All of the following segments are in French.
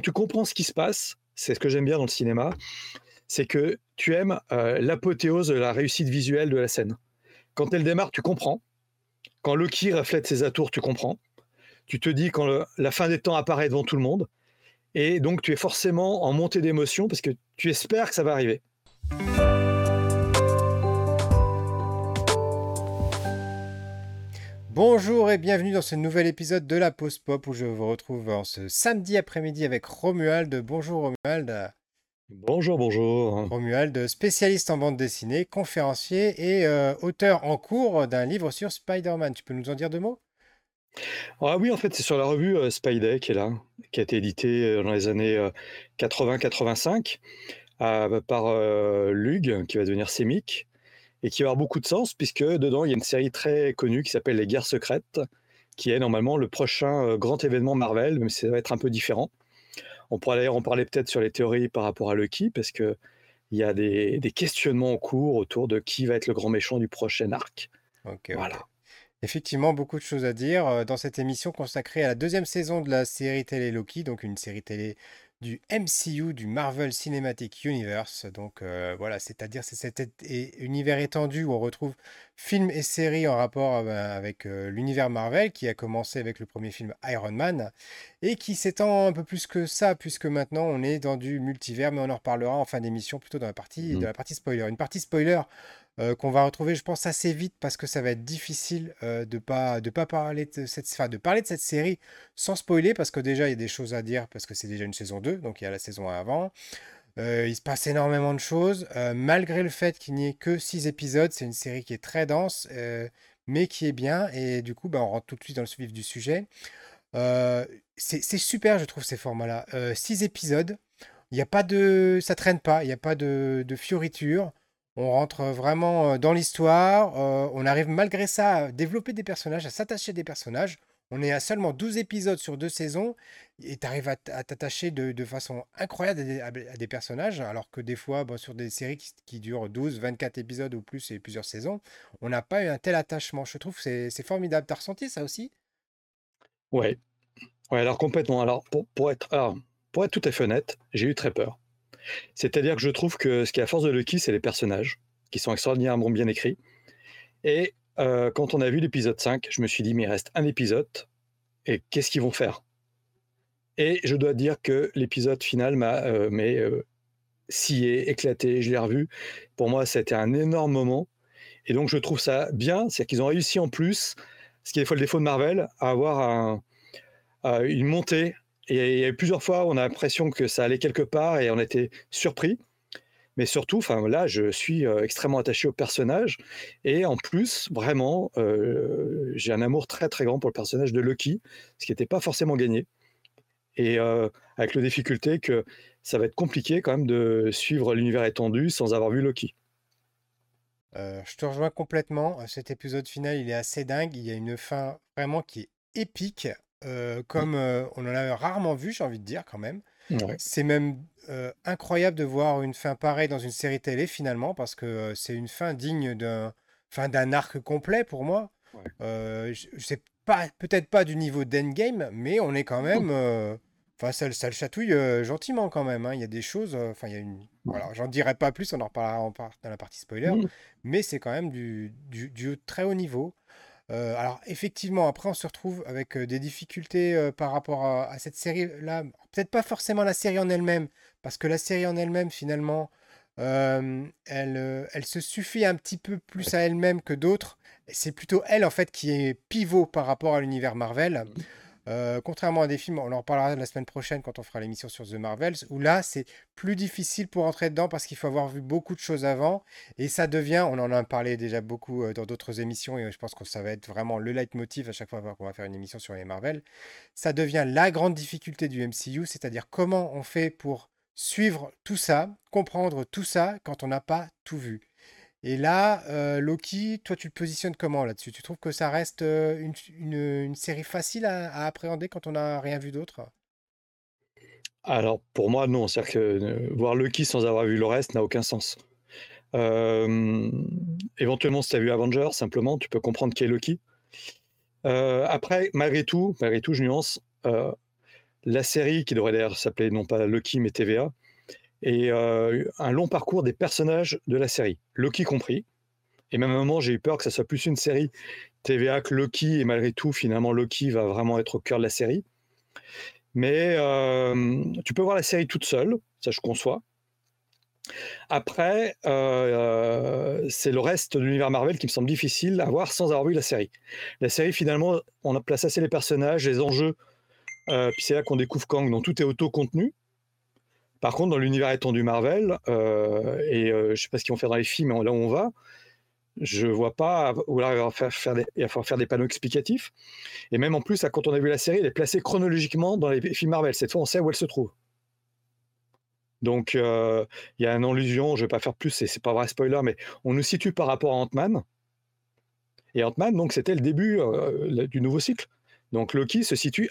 tu comprends ce qui se passe, c'est ce que j'aime bien dans le cinéma, c'est que tu aimes euh, l'apothéose de la réussite visuelle de la scène. Quand elle démarre, tu comprends. Quand Loki reflète ses atours, tu comprends. Tu te dis quand la fin des temps apparaît devant tout le monde. Et donc tu es forcément en montée d'émotion parce que tu espères que ça va arriver. Bonjour et bienvenue dans ce nouvel épisode de la Pause Pop où je vous retrouve en ce samedi après-midi avec Romuald. Bonjour Romuald. Bonjour, bonjour. Romuald, spécialiste en bande dessinée, conférencier et euh, auteur en cours d'un livre sur Spider-Man. Tu peux nous en dire deux mots? Ah oui, en fait, c'est sur la revue euh, Spidey qui est là, qui a été éditée euh, dans les années 80-85 par Lug, qui va devenir Semic et qui va avoir beaucoup de sens puisque dedans il y a une série très connue qui s'appelle Les Guerres secrètes, qui est normalement le prochain euh, grand événement Marvel, mais ça va être un peu différent. On pourra d'ailleurs en parler peut-être sur les théories par rapport à Lucky, parce que il y a des, questionnements en cours autour de qui va être le grand méchant du prochain arc. voilà. Effectivement, beaucoup de choses à dire euh, dans cette émission consacrée à la deuxième saison de la série télé Loki, donc une série télé du MCU, du Marvel Cinematic Universe. Donc euh, voilà, c'est-à-dire c'est cet univers étendu où on retrouve films et séries en rapport ben, avec euh, l'univers Marvel qui a commencé avec le premier film Iron Man et qui s'étend un peu plus que ça puisque maintenant on est dans du multivers, mais on en reparlera en fin d'émission plutôt dans la partie, mmh. de la partie spoiler. Une partie spoiler euh, qu'on va retrouver, je pense, assez vite parce que ça va être difficile euh, de pas de pas parler de cette de parler de cette série sans spoiler parce que déjà il y a des choses à dire parce que c'est déjà une saison 2, donc il y a la saison 1 avant. Euh, il se passe énormément de choses, malgré le fait qu'il n'y ait que 6 épisodes, c'est une série qui est très dense, mais qui est bien, et du coup, bah, on rentre tout de suite dans le vif du sujet. c'est super, je trouve, ces formats-là. 6 épisodes, il n'y a pas de... ça traîne pas, il n'y a pas de, de fioritures. On rentre vraiment dans l'histoire. on arrive malgré ça à développer des personnages, à s'attacher à des personnages. On est à seulement 12 épisodes sur deux saisons et tu arrives à t'attacher de, façon incroyable à des, personnages, alors que des fois, sur des séries qui, durent 12, 24 épisodes ou plus et plusieurs saisons, on n'a pas eu un tel attachement. Je trouve que c'est formidable. T'as ressenti ça aussi? Ouais. Ouais, alors complètement. Alors, pour, être, pour être tout à fait honnête, j'ai eu très peur. C'est-à-dire que je trouve que ce qui est à force de Lucky, c'est les personnages, qui sont extraordinairement bien écrits. Et euh, quand on a vu l'épisode 5, je me suis dit, mais il reste un épisode, et qu'est-ce qu'ils vont faire? Et je dois dire que l'épisode final m'a euh, euh, scié, éclaté, je l'ai revu. Pour moi, c'était un énorme moment. Et donc, je trouve ça bien, c'est qu'ils ont réussi en plus, ce qui est le défaut de Marvel, à avoir une montée et il y a eu plusieurs fois où on a l'impression que ça allait quelque part et on était surpris. Mais surtout, enfin là, je suis euh, extrêmement attaché au personnage et en plus, vraiment, euh, j'ai un amour très très grand pour le personnage de Loki, ce qui n'était pas forcément gagné. Et euh, avec la difficulté que ça va être compliqué quand même de suivre l'univers étendu sans avoir vu Loki. je te rejoins complètement. Cet épisode final, il est assez dingue. Il y a une fin vraiment qui est épique. Mmh. comme on en a rarement vu, j'ai envie de dire quand même. C'est même incroyable de voir une fin pareille dans une série télé finalement, parce que c'est une fin digne d'un fin d'un arc complet pour moi. je sais pas, peut-être pas du niveau d'Endgame, mais on est quand même. Enfin, ça, ça, le chatouille gentiment quand même. Hein. Il y a des choses. Enfin, il y a une. Voilà, j'en dirai pas plus, on en reparlera dans la partie spoiler. Mmh. Mais c'est quand même du, du, du, très haut niveau. Euh, alors effectivement, après on se retrouve avec des difficultés par rapport à, cette série-là. Peut-être pas forcément la série en elle-même, parce que la série en elle-même, finalement, elle, elle se suffit un petit peu plus à elle-même que d'autres. C'est plutôt elle, en fait, qui est pivot par rapport à l'univers Marvel. Euh, contrairement à des films, on en reparlera la semaine prochaine quand on fera l'émission sur The Marvels, où là c'est plus difficile pour entrer dedans parce qu'il faut avoir vu beaucoup de choses avant et ça devient, on en a parlé déjà beaucoup euh, dans d'autres émissions et je pense que ça va être vraiment le leitmotiv à chaque fois qu'on va faire une émission sur les Marvel, ça devient la grande difficulté du MCU, c'est-à-dire comment on fait pour suivre tout ça, comprendre tout ça quand on n'a pas tout vu. Et là, euh, Loki, toi, tu te positionnes comment là-dessus? Tu trouves que ça reste euh, une, série facile à, appréhender quand on n'a rien vu d'autre? Alors, pour moi, non. C'est-à-dire que euh, voir Loki sans avoir vu le reste n'a aucun sens. éventuellement, si tu as vu Avengers, simplement, tu peux comprendre qui est Loki. après, malgré tout, malgré tout, je nuance. la série, qui devrait d'ailleurs s'appeler non pas Loki mais TVA, et euh, un long parcours des personnages de la série, Loki compris. Et même à un moment, j'ai eu peur que ça soit plus une série TVA que Loki, et malgré tout, finalement, Loki va vraiment être au cœur de la série. Mais euh, tu peux voir la série toute seule, ça je conçois. Après, euh, c'est le reste de l'univers Marvel qui me semble difficile à voir sans avoir vu la série. La série, finalement, on a placé assez les personnages, les enjeux, puis c'est là qu'on découvre Kang, dont tout est auto-contenu. Par contre, dans l'univers étendu Marvel, euh, et euh, je ne sais pas ce qu'ils vont faire dans les films, mais là où on va, je vois pas où là, il va, faire, des, falloir faire des panneaux explicatifs. Et même en plus, quand on a vu la série, elle est placée chronologiquement dans les films Marvel. Cette fois, on sait où elle se trouve. Donc, euh, il y a une allusion, je ne vais pas faire plus, c'est pas vrai spoiler, mais on nous situe par rapport à Ant-Man. Et Ant-Man, donc, c'était le début du nouveau cycle. Donc, Loki se situe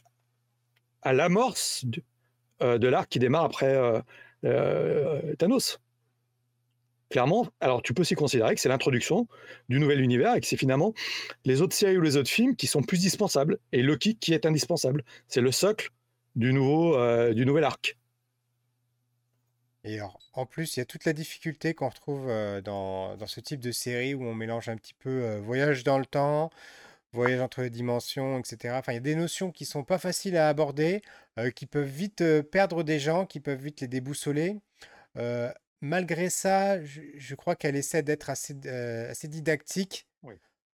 à l'amorce euh, de l'arc qui démarre après euh, euh, Thanos. Clairement, alors tu peux aussi considérer que c'est l'introduction du nouvel univers et que c'est finalement les autres séries ou les autres films qui sont plus dispensables et Loki qui est indispensable. C'est le socle du, nouveau, du nouvel arc. Et alors, en plus, il y a toute la difficulté qu'on retrouve dans, dans, ce type de série où on mélange un petit peu voyage dans le temps, voyage entre les dimensions, etc. Enfin, il y a des notions qui sont pas faciles à aborder, euh, qui peuvent vite euh, perdre des gens, qui peuvent vite les déboussoler. Euh, malgré ça, je, crois qu'elle essaie d'être assez, assez dictique.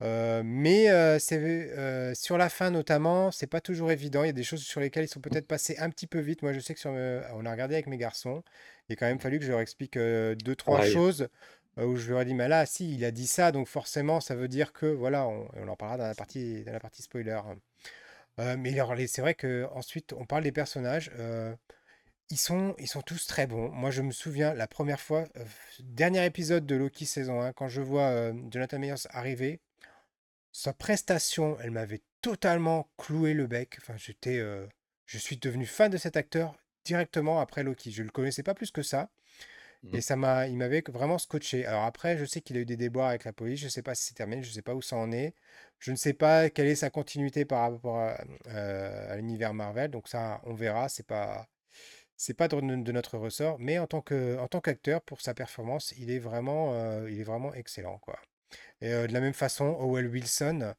mais c'est sur la fin notamment, c'est pas toujours évident. Il y a des choses sur lesquelles ils sont peut-être passés un petit peu vite. Moi, je sais que sur, on a regardé avec mes garçons. Il a quand même fallu que je leur explique deux trois choses où je leur ai dit, mais là, si, il a dit ça, donc forcément, ça veut dire que, voilà, on, en parlera dans la partie, dans la partie spoiler. Euh, mais c'est vrai qu'ensuite, on parle des personnages. Euh, ils, sont, ils sont tous très bons. Moi, je me souviens, la première fois, euh, dernier épisode de Loki saison 1, quand je vois Jonathan Meyers arriver, sa prestation, elle m'avait totalement cloué le bec. Enfin, j'étais, je suis devenu fan de cet acteur directement après Loki. Je ne le connaissais pas plus que ça. Et mmh. ça m'a, il m'avait vraiment scotché. Alors après, je sais qu'il a eu des déboires avec la police. Je ne sais pas si c'est terminé. Je ne sais pas où ça en est. Je ne sais pas quelle est sa continuité par rapport à, euh, l'univers Marvel. Donc ça, on verra. C'est pas, c'est pas de, notre ressort. Mais en tant que, en tant qu'acteur, pour sa performance, il est vraiment, euh, il est vraiment excellent, quoi. Et euh, de la même façon, Howell Wilson,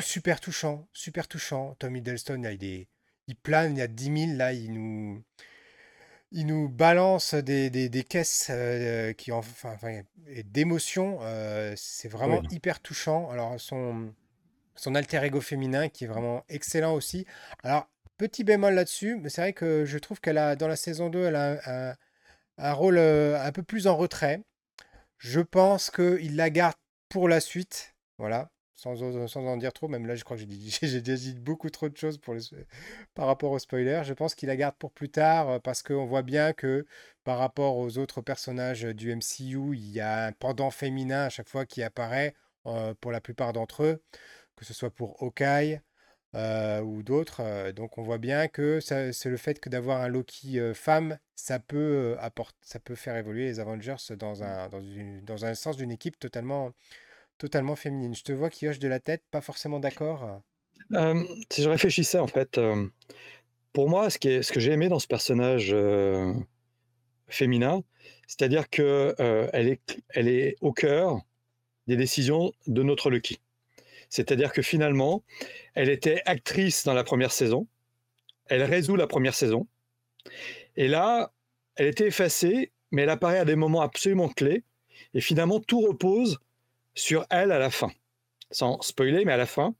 super touchant, super touchant. Tommy Hiddleston, là, il est, il plane, il y a 10 000, là, il nous il nous balance des, des, caisses euh, qui enfin, enfin d'émotions. Euh, c'est vraiment hyper touchant. Alors son son alter ego féminin qui est vraiment excellent aussi. Alors petit bémol là-dessus, mais c'est vrai que je trouve qu'elle a dans la saison 2, elle a un, un rôle euh, un peu plus en retrait. Je pense qu'il la garde pour la suite. Voilà sans, en dire trop, même là, je crois que j'ai déjà dit beaucoup trop de choses par rapport au spoiler. Je pense qu'il la garde pour plus tard euh, parce qu'on voit bien que par rapport aux autres personnages du MCU, il y a un pendant féminin à chaque fois qui apparaît euh, pour la plupart d'entre eux, que ce soit pour Hawkeye euh, ou d'autres. donc on voit bien que c'est le fait que d'avoir un Loki femme, ça peut, ça peut faire évoluer les Avengers dans un, dans, dans un sens d'une équipe totalement totalement féminine. Je te vois qui hoche de la tête, pas forcément d'accord. Euh, si je réfléchissais, en fait, euh, pour moi, ce, que j'ai aimé dans ce personnage euh, féminin, c'est-à-dire qu'elle est, elle est au cœur des décisions de notre Lucky. C'est-à-dire que finalement, elle était actrice dans la première saison, elle résout la première saison, et là, elle était effacée, mais elle apparaît à des moments absolument clés, et finalement, tout repose sur elle à la fin. Sans spoiler, mais à la fin,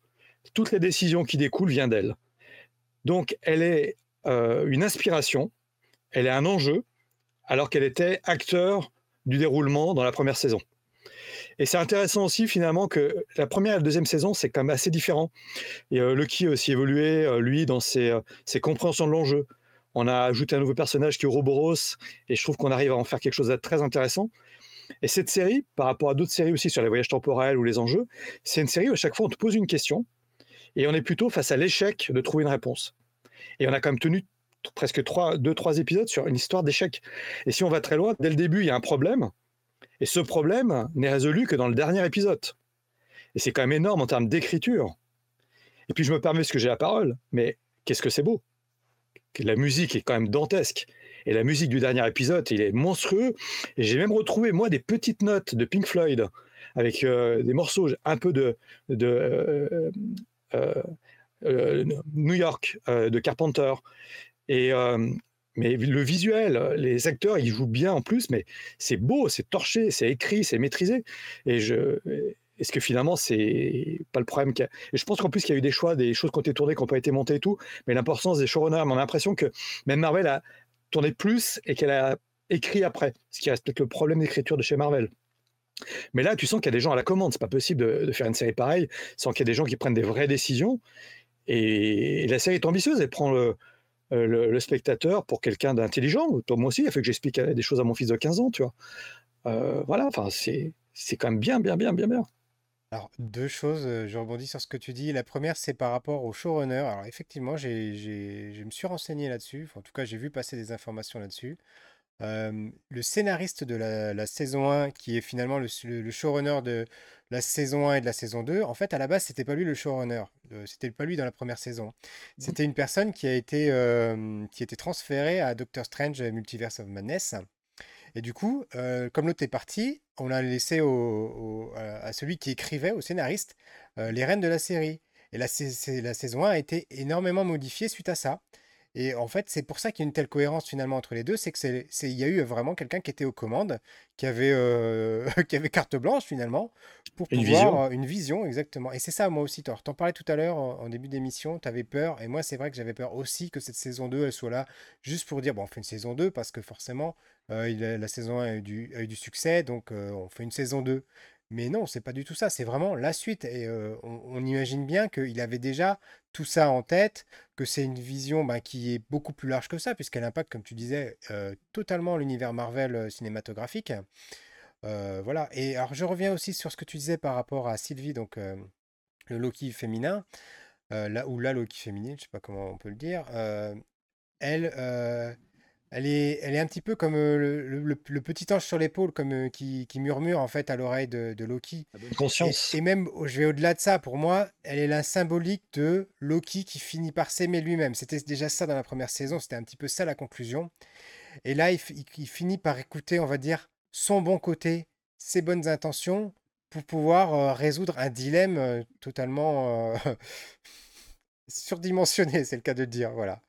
toutes les décisions qui découlent viennent d'elle. Donc, elle est euh, une inspiration, elle est un enjeu, alors qu'elle était acteur du déroulement dans la première saison. Et c'est intéressant aussi finalement que la première et la deuxième saison, c'est quand même assez différent. Et euh, Lucky a aussi évolué, euh, lui, dans ses, ses compréhensions de l'enjeu. On a ajouté un nouveau personnage qui est Ouroboros, et je trouve qu'on arrive à en faire quelque chose de très intéressant. Et cette série, par rapport à d'autres séries aussi sur les voyages temporels ou les enjeux, c'est une série où à chaque fois on te pose une question et on est plutôt face à l'échec de trouver une réponse. Et on a quand même tenu presque trois, deux, trois épisodes sur une histoire d'échec. Et si on va très loin, dès le début, il y a un problème, et ce problème n'est résolu que dans le dernier épisode. Et c'est quand même énorme en termes d'écriture. Et puis je me permets, parce que j'ai la parole, mais qu'est-ce que c'est beau? La musique est quand même dantesque. Et la musique du dernier épisode, il est monstrueux. J'ai même retrouvé, moi, des petites notes de Pink Floyd avec euh, des morceaux un peu de, de New York, de Carpenter. Et, mais le visuel, les acteurs, ils jouent bien en plus, mais c'est beau, c'est torché, c'est écrit, c'est maîtrisé. Et je, est-ce que finalement, c'est pas le problème Et je pense qu'en plus, qu'il y a eu des choix, des choses qui ont été tournées, qui n'ont pas été montées et tout. Mais l'importance des showrunners, on a l'impression que même Marvel a tourné plus et qu'elle a écrit après. Ce qui reste peut-être le problème d'écriture de chez Marvel. Mais là, tu sens qu'il y a des gens à la commande. C'est pas possible de, faire une série pareille sans qu'il y ait des gens qui prennent des vraies décisions. Et, la série est ambitieuse. Elle prend le, le, spectateur pour quelqu'un d'intelligent. Moi aussi, il a fait que j'explique des choses à mon fils de 15 ans, tu vois. Euh, voilà, enfin, c'est quand même bien, bien, bien, bien, bien. Alors, deux choses, euh, je rebondis sur ce que tu dis. La première, c'est par rapport au showrunner. Alors, effectivement, j'ai, je me suis renseigné là-dessus. en tout cas, j'ai vu passer des informations là-dessus. le scénariste de la, saison 1, qui est finalement le, showrunner de la saison 1 et de la saison 2, en fait, à la base, c'était pas lui le showrunner. Euh, c'était pas lui dans la première saison. Mmh. C'était une personne qui a été, qui a été transférée à Doctor Strange Multiverse of Madness. Et du coup, euh, comme l'autre est parti, on a laissé à celui qui écrivait, au scénariste, euh, les rênes de la série. Et la, la saison 1 a été énormément modifiée suite à ça. Et en fait, c'est pour ça qu'il y a une telle cohérence finalement entre les deux, c'est que c'est, il y a eu vraiment quelqu'un qui était aux commandes, qui avait, euh, qui avait carte blanche finalement, pour une pouvoir vision. une vision exactement. Et c'est ça moi aussi, Thor. T'en parlais tout à l'heure en, début d'émission, tu avais peur, et moi c'est vrai que j'avais peur aussi que cette saison 2 elle soit là juste pour dire bon on fait une saison 2 parce que forcément euh, la saison 1 a eu du, succès, donc euh, on fait une saison 2. Mais non, c'est pas du tout ça, c'est vraiment la suite. Et on, imagine bien qu'il avait déjà tout ça en tête, que c'est une vision bah, qui est beaucoup plus large que ça, puisqu'elle impacte, comme tu disais, totalement l'univers Marvel cinématographique. voilà. Et alors, je reviens aussi sur ce que tu disais par rapport à Sylvie, donc le Loki féminin, là, ou la Loki féminine, je sais pas comment on peut le dire. elle, elle est, elle est un petit peu comme le, petit ange sur l'épaule, comme qui, murmure en fait à l'oreille de, Loki. conscience. Et, même, je vais au-delà de ça. Pour moi, elle est la symbolique de Loki qui finit par s'aimer lui-même. C'était déjà ça dans la première saison. C'était un petit peu ça la conclusion. Et là, il, finit par écouter, on va dire, son bon côté, ses bonnes intentions, pour pouvoir résoudre un dilemme totalement surdimensionné, c'est le cas de le dire. Voilà.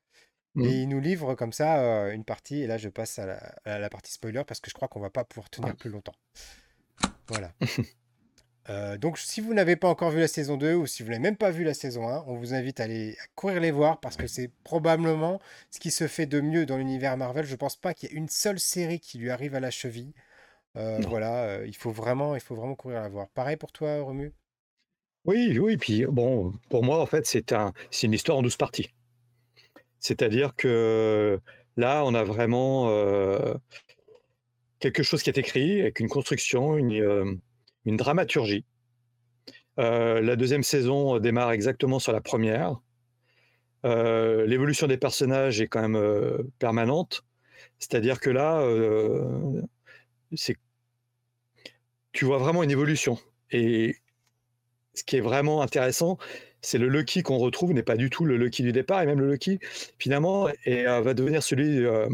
Et mmh. il nous livre comme ça une partie, et là je passe à la, partie spoiler parce que je crois qu'on va pas pouvoir tenir plus longtemps. Voilà. donc si vous n'avez pas encore vu la saison 2 ou si vous n'avez même pas vu la saison 1, on vous invite à aller à courir les voir parce que c'est probablement ce qui se fait de mieux dans l'univers Marvel. Je pense pas qu'il y ait une seule série qui lui arrive à la cheville. voilà, il faut vraiment, il faut vraiment courir la voir. Pareil pour toi, Romu Oui, oui, puis bon, pour moi en fait c'est un, c'est une histoire en 12 parties. C'est-à-dire que là, on a vraiment quelque chose qui est écrit avec une construction, une, dramaturgie. la deuxième saison démarre exactement sur la première. L'évolution des personnages est quand même permanente. C'est-à-dire que là, tu vois vraiment une évolution. Et ce qui est vraiment intéressant, c'est le Lucky qu'on retrouve n'est pas du tout le Lucky du départ, et même le Lucky, finalement, euh, va devenir celui. Euh,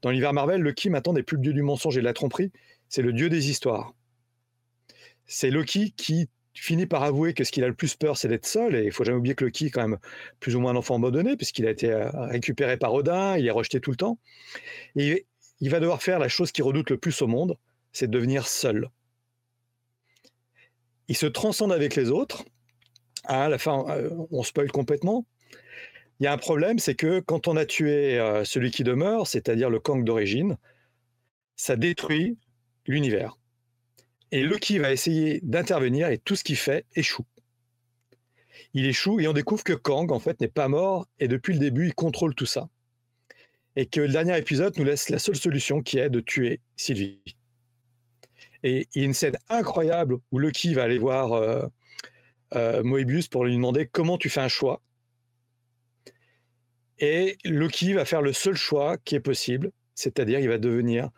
dans l'univers Marvel, Lucky maintenant n'est plus le dieu du mensonge et de la tromperie, c'est le dieu des histoires. C'est Lucky qui finit par avouer que ce qu'il a le plus peur, c'est d'être seul, et il faut jamais oublier que Lucky est quand même plus ou moins un enfant abandonné, puisqu'il a été euh, récupéré par Odin, il est rejeté tout le temps. Et il va devoir faire la chose qu'il redoute le plus au monde, c'est de devenir seul. Il se transcende avec les autres, à la fin, euh, on spoil complètement. Il y a un problème, c'est que quand on a tué euh, celui qui demeure, c'est-à-dire le Kang d'origine, ça détruit l'univers. Et Loki va essayer d'intervenir et tout ce qu'il fait échoue. Il échoue et on découvre que Kang, en fait, n'est pas mort et depuis le début, il contrôle tout ça. Et que le dernier épisode nous laisse la seule solution qui est de tuer Sylvie. Et il y a une scène incroyable où Loki va aller voir euh, Moebius pour lui demander comment tu fais un choix. Et Loki va faire le seul choix qui est possible, c'est-à-dire il va devenir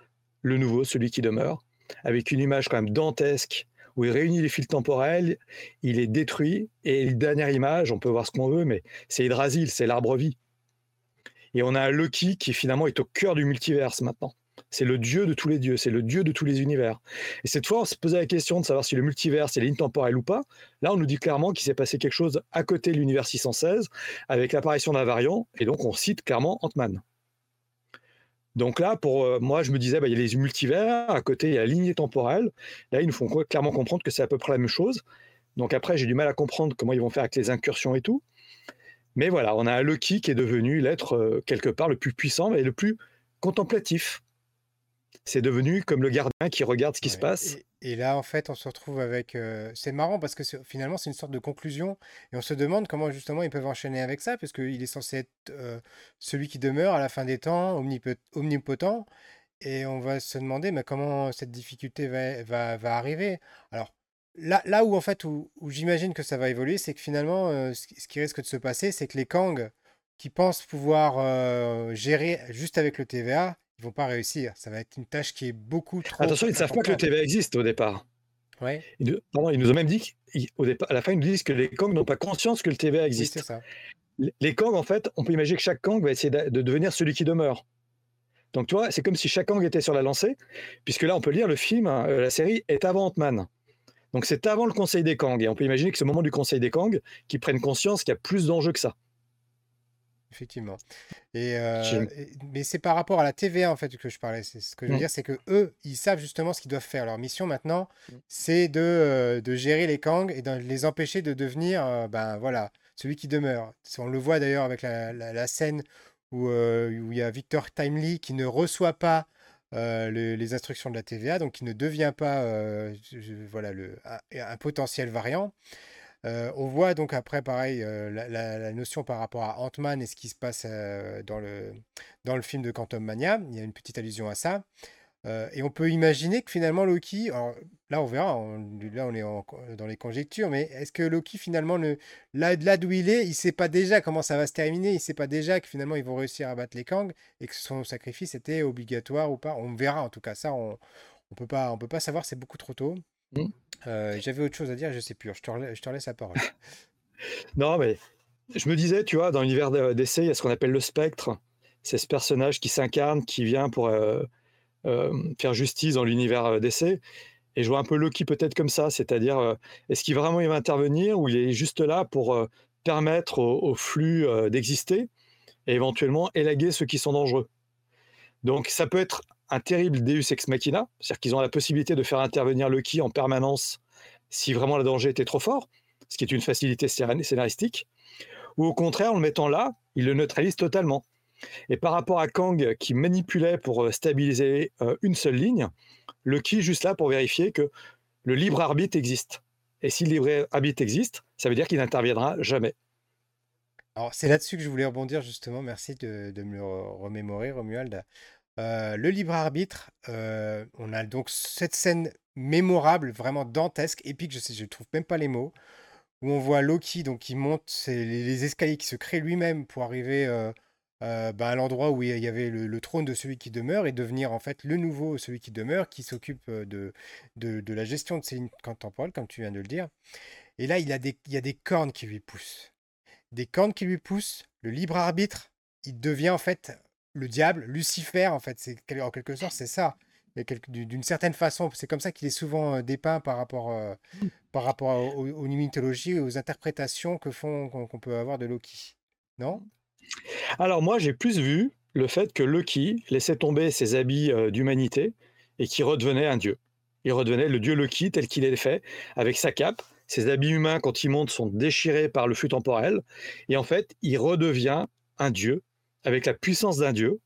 le nouveau, celui qui demeure, avec une image quand même dantesque où il réunit les fils temporels, il est détruit, et la dernière image, on peut voir ce qu'on veut, mais c'est Hydrasil, c'est l'arbre vie. Et on a un Loki qui finalement est au cœur du multiverse maintenant. C'est le dieu de tous les dieux, c'est le dieu de tous les univers. Et cette fois, on se posait la question de savoir si le multiverse est ligne ou pas. Là, on nous dit clairement qu'il s'est passé quelque chose à côté de l'univers 616 avec l'apparition d'un variant, et donc on cite clairement Ant-Man. Donc là, pour euh, moi, je me disais, bah, il y a les multivers, à côté, il y a la lignée temporelle. Là, ils nous font clairement comprendre que c'est à peu près la même chose. Donc après, j'ai du mal à comprendre comment ils vont faire avec les incursions et tout. Mais voilà, on a un Loki qui est devenu l'être euh, quelque part le plus puissant et le plus contemplatif. C'est devenu comme le gardien qui regarde ce qui se passe. Et, là, en fait, on se retrouve avec. Euh, c'est marrant parce que finalement, c'est une sorte de conclusion. Et on se demande comment justement ils peuvent enchaîner avec ça, parce qu'il est censé être euh, celui qui demeure à la fin des temps, omnipotent. Et on va se demander mais comment cette difficulté va, va, va arriver? Alors, Là, là où en fait où, j'imagine que ça va évoluer, c'est que finalement, euh, ce, qui risque de se passer, c'est que les Kang qui pensent pouvoir gérer juste avec le TVA, ils vont pas réussir. Ça va être une tâche qui est beaucoup trop. Attention, ils ne savent pas que le TVA existe au départ. Ouais. Ils, ils nous ont même dit qu'au départ, à la fin, ils nous disent que les Kang n'ont pas conscience que le TVA existe. ça. Les Kang, en fait, on peut imaginer que chaque Kang va essayer de devenir celui qui demeure. Donc, tu vois, c'est comme si chaque Kang était sur la lancée, puisque là, on peut lire le film, hein, la série est avant Ant-Man. Donc c'est avant le Conseil des Kang. Et on peut imaginer que c'est au moment du Conseil des Kang qu'ils prennent conscience qu'il y a plus d'enjeux que ça. Effectivement. Et, euh, mais c'est par rapport à la TVA en fait que je parlais. C'est ce que je veux mm. dire, c'est que eux, ils savent justement ce qu'ils doivent faire. Leur mission maintenant, mm. c'est de, euh, de, gérer les Kang et de les empêcher de devenir, euh, ben voilà, celui qui demeure. On le voit d'ailleurs avec la, la, scène où, où il y a Victor Timely qui ne reçoit pas euh, les instructions de la TVA, donc qui ne devient pas euh, voilà, le, un, potentiel variant. On voit donc après, pareil, la, notion par rapport à Ant-Man et ce qui se passe dans, le, dans le film de Quantum Mania. Il y a une petite allusion à ça. Et on peut imaginer que finalement Loki, alors là on verra, là on est dans les conjectures, mais est-ce que Loki finalement, là, là d'où il est, il sait pas déjà comment ça va se terminer, il sait pas déjà que finalement ils vont réussir à battre les Kang et que son sacrifice était obligatoire ou pas? On verra en tout cas ça, on, on peut on peut pas savoir, c'est beaucoup trop tôt. Mmh. Euh, j'avais autre chose à dire, je sais plus. Je te, je te laisse la parole. non mais je me disais, tu vois, dans l'univers d'essai, il y a ce qu'on appelle le spectre. C'est ce personnage qui s'incarne, qui vient pour euh, euh, faire justice dans l'univers d'essai. Et je vois un peu Loki peut-être comme ça, c'est-à-dire est-ce qu'il vraiment il va intervenir ou il est juste là pour permettre au, flux d'exister et éventuellement élaguer ceux qui sont dangereux? Donc ça peut être un terrible Deus ex machina, c'est-à-dire qu'ils ont la possibilité de faire intervenir Loki en permanence si vraiment le danger était trop fort, ce qui est une facilité scénaristique, ou au contraire, en le mettant là, ils le neutralisent totalement. Et par rapport à Kang qui manipulait pour euh, stabiliser euh, une seule ligne, le qui juste là pour vérifier que le libre arbitre existe. Et si le libre arbitre existe, ça veut dire qu'il n'interviendra jamais. Alors c'est là-dessus que je voulais rebondir justement. Merci de, me le remémorer, Romuald. Le libre arbitre, on a donc cette scène mémorable, vraiment dantesque, épique. Je je trouve même pas les mots, où on voit Loki donc qui monte les, escaliers qui se créent lui-même pour arriver bah, à l'endroit où il y avait le, trône de celui qui demeure et devenir en fait le nouveau celui qui demeure, qui s'occupe de, la gestion de ses lignes temporelles, comme tu viens de le dire. Et là, il, il y a des cornes qui lui poussent. Des cornes qui lui poussent, le libre arbitre, il devient en fait le diable, Lucifer, en fait, c'est en quelque sorte, c'est ça. D'une certaine façon, c'est comme ça qu'il est souvent euh, dépeint par rapport, mmh. par rapport aux, aux, mythologies et aux interprétations que font qu'on peut avoir de Loki. Non? Alors moi, j'ai plus vu le fait que Loki laissait tomber ses habits euh, d'humanité et qu'il redevenait un dieu. Il redevenait le dieu Loki tel qu'il est fait, avec sa cape. Ses habits humains, quand il monte, sont déchirés par le flux temporel. Et en fait, il redevient un dieu, avec la puissance d'un dieu.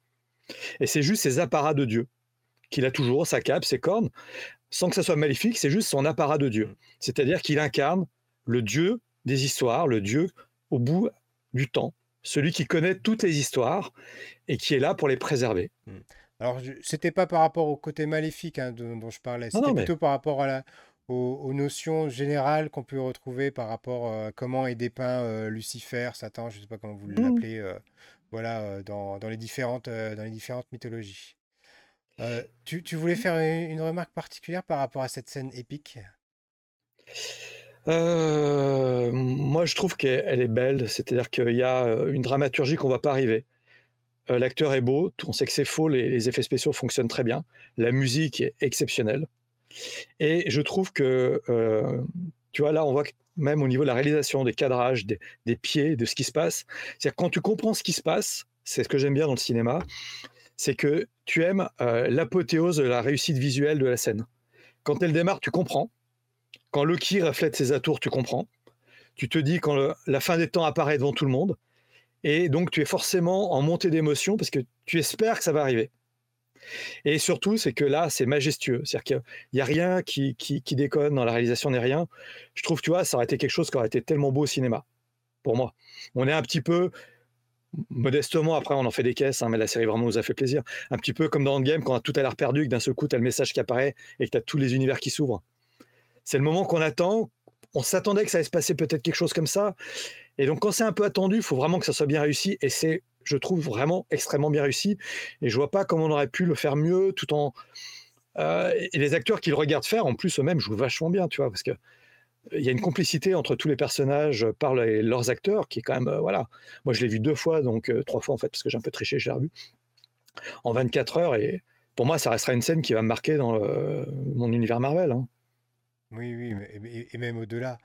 Et c'est juste ses apparats de dieu qu'il a toujours, sa cape, ses cornes, sans que ça soit maléfique, c'est juste son apparat de dieu. C'est-à-dire qu'il incarne le dieu des histoires, le dieu au bout du temps, celui qui connaît toutes les histoires et qui est là pour les préserver. Hmm. Alors, c'était pas par rapport au côté maléfique hein, dont je parlais, c'était plutôt par rapport à la, aux, notions générales qu'on peut retrouver par rapport à comment est dépeint euh, Lucifer, Satan, je ne sais pas comment vous hmm. l'appelez, euh, voilà, dans, dans, les différentes, dans les différentes mythologies. Tu, tu, voulais faire une remarque particulière par rapport à cette scène épique? Euh, moi, je trouve qu'elle est belle, c'est-à-dire qu'il y a une dramaturgie qu'on ne va pas arriver. l'acteur est beau, on sait que c'est faux, les, effets spéciaux fonctionnent très bien, la musique est exceptionnelle. Et je trouve que, tu vois, là, on voit que même au niveau de la réalisation, des cadrages, des, pieds, de ce qui se passe, c'est-à-dire quand tu comprends ce qui se passe, c'est ce que j'aime bien dans le cinéma, c'est que tu aimes l'apothéose de la réussite visuelle de la scène. Quand elle démarre, tu comprends. Quand Loki reflète ses atours, tu comprends. Tu te dis quand la fin des temps apparaît devant tout le monde. Et donc, tu es forcément en montée d'émotion parce que tu espères que ça va arriver. Et surtout, c'est que là, c'est majestueux. C'est-à-dire qu'il n'y a, rien qui, déconne dans la réalisation des rien. Je trouve, tu vois, ça aurait été quelque chose qui aurait été tellement beau au cinéma, pour moi. On est un petit peu, modestement, après, on en fait des caisses, hein, mais la série vraiment nous a fait plaisir. Un petit peu comme dans Endgame, quand tout a l'air perdu, que d'un seul coup, tu as le message qui apparaît et que tu as tous les univers qui s'ouvrent. C'est le moment qu'on attend. On s'attendait que ça allait se passer peut-être quelque chose comme ça. Et donc, quand c'est un peu attendu, il faut vraiment que ça soit bien réussi. Et c'est, je trouve, vraiment extrêmement bien réussi. Et je vois pas comment on aurait pu le faire mieux tout en. Euh, et les acteurs qui le regardent faire, en plus, eux-mêmes jouent vachement bien, tu vois, parce que il y a une complicité entre tous les personnages par leurs acteurs qui est quand même euh, voilà moi je l'ai vu deux fois donc euh, trois fois en fait parce que j'ai un peu triché je l'ai revu en 24 heures et pour moi ça restera une scène qui va me marquer dans mon univers Marvel hein. Oui, oui, et, même au-delà.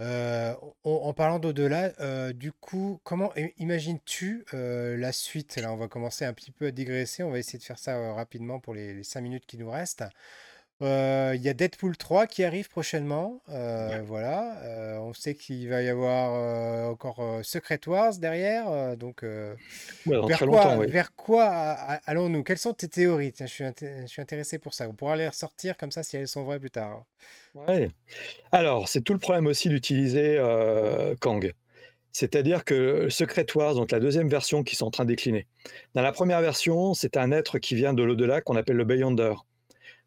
Euh, en, parlant d'au-delà, du coup, comment imagines-tu la suite? Là, on va commencer un petit peu à digresser. On va essayer de faire ça rapidement pour les, les cinq minutes qui nous restent. Euh, il y a Deadpool 3 qui arrive prochainement. Euh, voilà. Euh, on sait qu'il va y avoir encore Secret Wars derrière. donc, vers, quoi, allons-nous? Quelles sont tes théories? Je, suis je suis intéressé pour ça. On pourra les ressortir comme ça si elles sont vraies plus tard. Ouais. Alors, c'est tout le problème aussi d'utiliser Kang. C'est-à-dire que Secret Wars, donc la deuxième version qui sont en train de décliner. Dans la première version, c'est un être qui vient de l'au-delà qu'on appelle le Beyonder.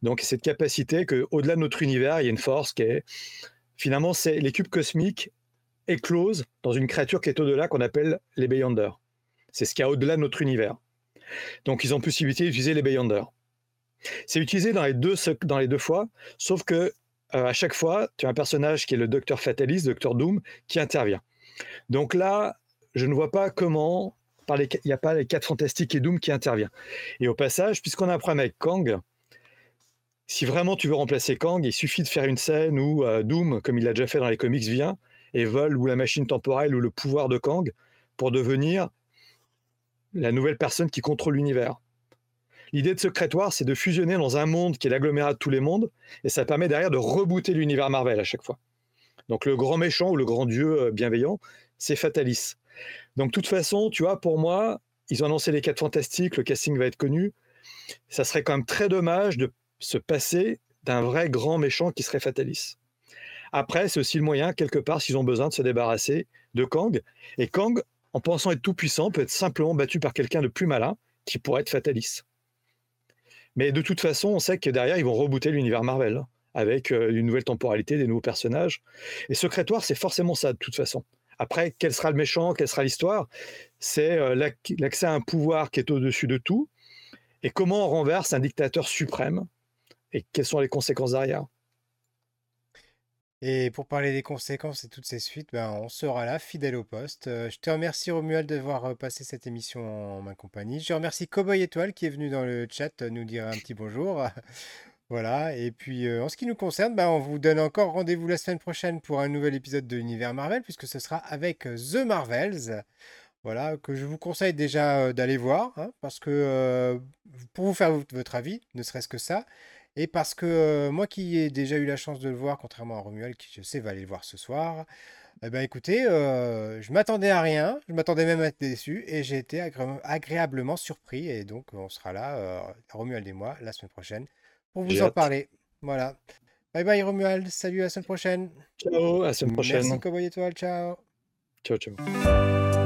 Donc cette capacité qu'au-delà de notre univers, il y a une force qui est finalement c'est les cubes cosmiques éclosent dans une créature qui est au-delà qu'on appelle les Beyonder. C'est ce qu'il y a au-delà de notre univers. Donc ils ont possibilité d'utiliser les Beyonder. C'est utilisé dans les deux fois, sauf que euh, à chaque fois, tu as un personnage qui est le Docteur Fatalist, Docteur Doom, qui intervient. Donc là, je ne vois pas comment il n'y a pas les quatre fantastiques et Doom qui intervient. Et au passage, puisqu'on a un problème avec Kang, si vraiment tu veux remplacer Kang, il suffit de faire une scène où euh, Doom, comme il l'a déjà fait dans les comics, vient et vole ou la machine temporelle ou le pouvoir de Kang pour devenir la nouvelle personne qui contrôle l'univers. L'idée de Secret War, c'est de fusionner dans un monde qui est l'agglomérat de tous les mondes, et ça permet derrière de rebooter l'univers Marvel à chaque fois. Donc le grand méchant ou le grand dieu euh, bienveillant, c'est Fatalis. Donc de toute façon, tu vois, pour moi, ils ont annoncé les 4 fantastiques, le casting va être connu. Ça serait quand même très dommage de se passer d'un vrai grand méchant qui serait Fatalis. Après, c'est aussi le moyen, quelque part, s'ils ont besoin de se débarrasser de Kang. Et Kang, en pensant être tout puissant, peut être simplement battu par quelqu'un de plus malin, qui pourrait être Fatalis. Mais de toute façon, on sait que derrière, ils vont rebooter l'univers Marvel, hein, avec euh, une nouvelle temporalité, des nouveaux personnages. Et Secrétoire, c'est forcément ça, de toute façon. Après, quel sera le méchant, quelle sera l'histoire? C'est euh, l'accès à un pouvoir qui est au-dessus de tout, et comment on renverse un dictateur suprême? Et quelles sont les conséquences derrière? Et pour parler des conséquences et toutes ces suites, ben, on sera là, fidèle au poste. Euh, je te remercie Romuald d'avoir euh, passé cette émission en ma compagnie. Je remercie Cowboy Étoile qui est venu dans le chat euh, nous dire un petit bonjour. voilà, et puis en ce qui nous concerne, ben, on vous donne encore rendez-vous la semaine prochaine pour un nouvel épisode de l'univers Marvel, puisque ce sera avec The Marvels. Voilà, que je vous conseille déjà d'aller voir, hein, parce que pour vous faire votre avis, ne serait-ce que ça, et parce que moi qui ai déjà eu la chance de le voir, contrairement à Romuald qui je sais va aller le voir ce soir, eh ben écoutez, je m'attendais à rien, je m'attendais même à être déçu et j'ai été agréablement surpris et donc on sera là, Romuald et moi, la semaine prochaine pour vous en parler. Voilà. Bye bye Romuald, salut à la semaine prochaine. Ciao, à la semaine prochaine. Merci Cowboy Étoile, ciao. Ciao, ciao.